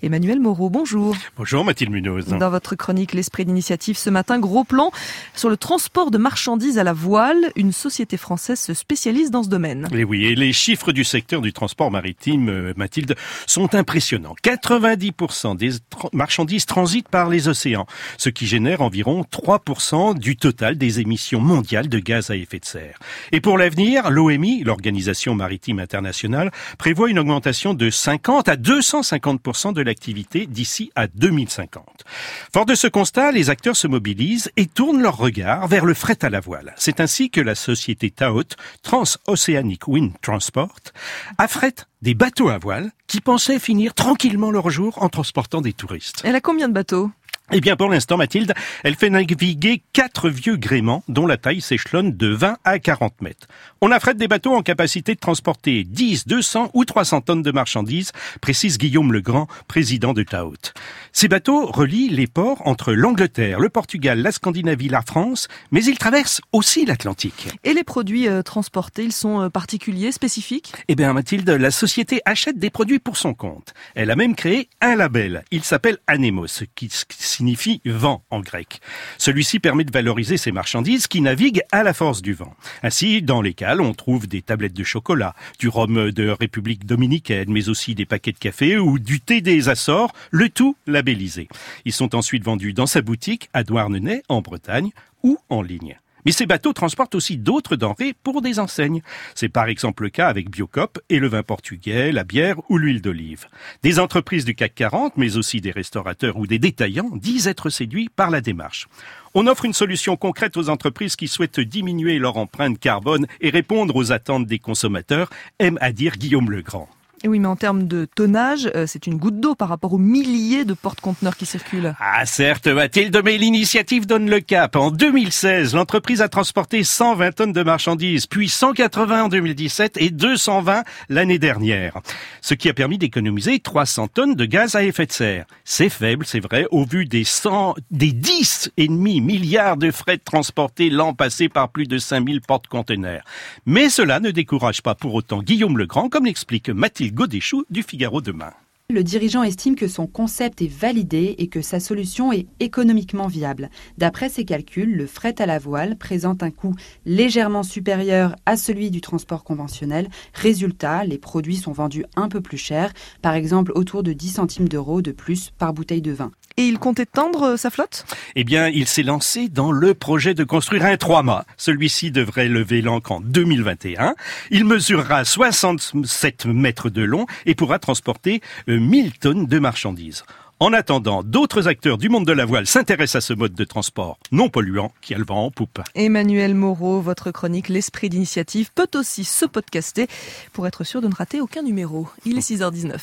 Emmanuel Moreau, bonjour. Bonjour Mathilde Munoz. Dans votre chronique L'Esprit d'initiative ce matin, gros plan sur le transport de marchandises à la voile. Une société française se spécialise dans ce domaine. Et oui, et les chiffres du secteur du transport maritime, euh, Mathilde, sont impressionnants. 90% des marchandises transitent par les océans, ce qui génère environ 3% du total des émissions mondiales de gaz à effet de serre. Et pour l'avenir, l'OMI, l'Organisation maritime internationale, prévoit une augmentation de 50 à 250% de l'activité d'ici à 2050. Fort de ce constat, les acteurs se mobilisent et tournent leur regard vers le fret à la voile. C'est ainsi que la société TAOT, Transoceanic Wind Transport, affrète des bateaux à voile qui pensaient finir tranquillement leur jour en transportant des touristes. Elle a combien de bateaux? Eh bien, pour l'instant, Mathilde, elle fait naviguer quatre vieux gréements dont la taille s'échelonne de 20 à 40 mètres. On affrète des bateaux en capacité de transporter 10, 200 ou 300 tonnes de marchandises, précise Guillaume Legrand, président de Taout. Ces bateaux relient les ports entre l'Angleterre, le Portugal, la Scandinavie, la France, mais ils traversent aussi l'Atlantique. Et les produits euh, transportés, ils sont euh, particuliers, spécifiques? Eh bien, Mathilde, la société achète des produits pour son compte. Elle a même créé un label. Il s'appelle Anemos, qui signifie vent en grec. Celui-ci permet de valoriser ces marchandises qui naviguent à la force du vent. Ainsi, dans les cales, on trouve des tablettes de chocolat, du rhum de République dominicaine, mais aussi des paquets de café ou du thé des Açores, le tout labellisé. Ils sont ensuite vendus dans sa boutique à Douarnenez, en Bretagne, ou en ligne. Mais ces bateaux transportent aussi d'autres denrées pour des enseignes. C'est par exemple le cas avec Biocop et le vin portugais, la bière ou l'huile d'olive. Des entreprises du CAC 40, mais aussi des restaurateurs ou des détaillants, disent être séduits par la démarche. On offre une solution concrète aux entreprises qui souhaitent diminuer leur empreinte carbone et répondre aux attentes des consommateurs, aime à dire Guillaume Legrand. Oui, mais en termes de tonnage, euh, c'est une goutte d'eau par rapport aux milliers de porte-conteneurs qui circulent. Ah certes, Mathilde, mais l'initiative donne le cap. En 2016, l'entreprise a transporté 120 tonnes de marchandises, puis 180 en 2017 et 220 l'année dernière. Ce qui a permis d'économiser 300 tonnes de gaz à effet de serre. C'est faible, c'est vrai, au vu des 100, des 10 et demi milliards de frais transportés l'an passé par plus de 5000 porte-conteneurs. Mais cela ne décourage pas pour autant Guillaume Legrand, comme l'explique Mathilde Godéchou du Figaro demain. Le dirigeant estime que son concept est validé et que sa solution est économiquement viable. D'après ses calculs, le fret à la voile présente un coût légèrement supérieur à celui du transport conventionnel. Résultat, les produits sont vendus un peu plus cher, par exemple autour de 10 centimes d'euros de plus par bouteille de vin. Et il compte étendre euh, sa flotte? Eh bien, il s'est lancé dans le projet de construire un trois-mâts. Celui-ci devrait lever l'ancre en 2021. Il mesurera 67 mètres de long et pourra transporter 1000 euh, tonnes de marchandises. En attendant, d'autres acteurs du monde de la voile s'intéressent à ce mode de transport non polluant qui a le vent en poupe. Emmanuel Moreau, votre chronique L'Esprit d'initiative peut aussi se podcaster pour être sûr de ne rater aucun numéro. Il est 6h19.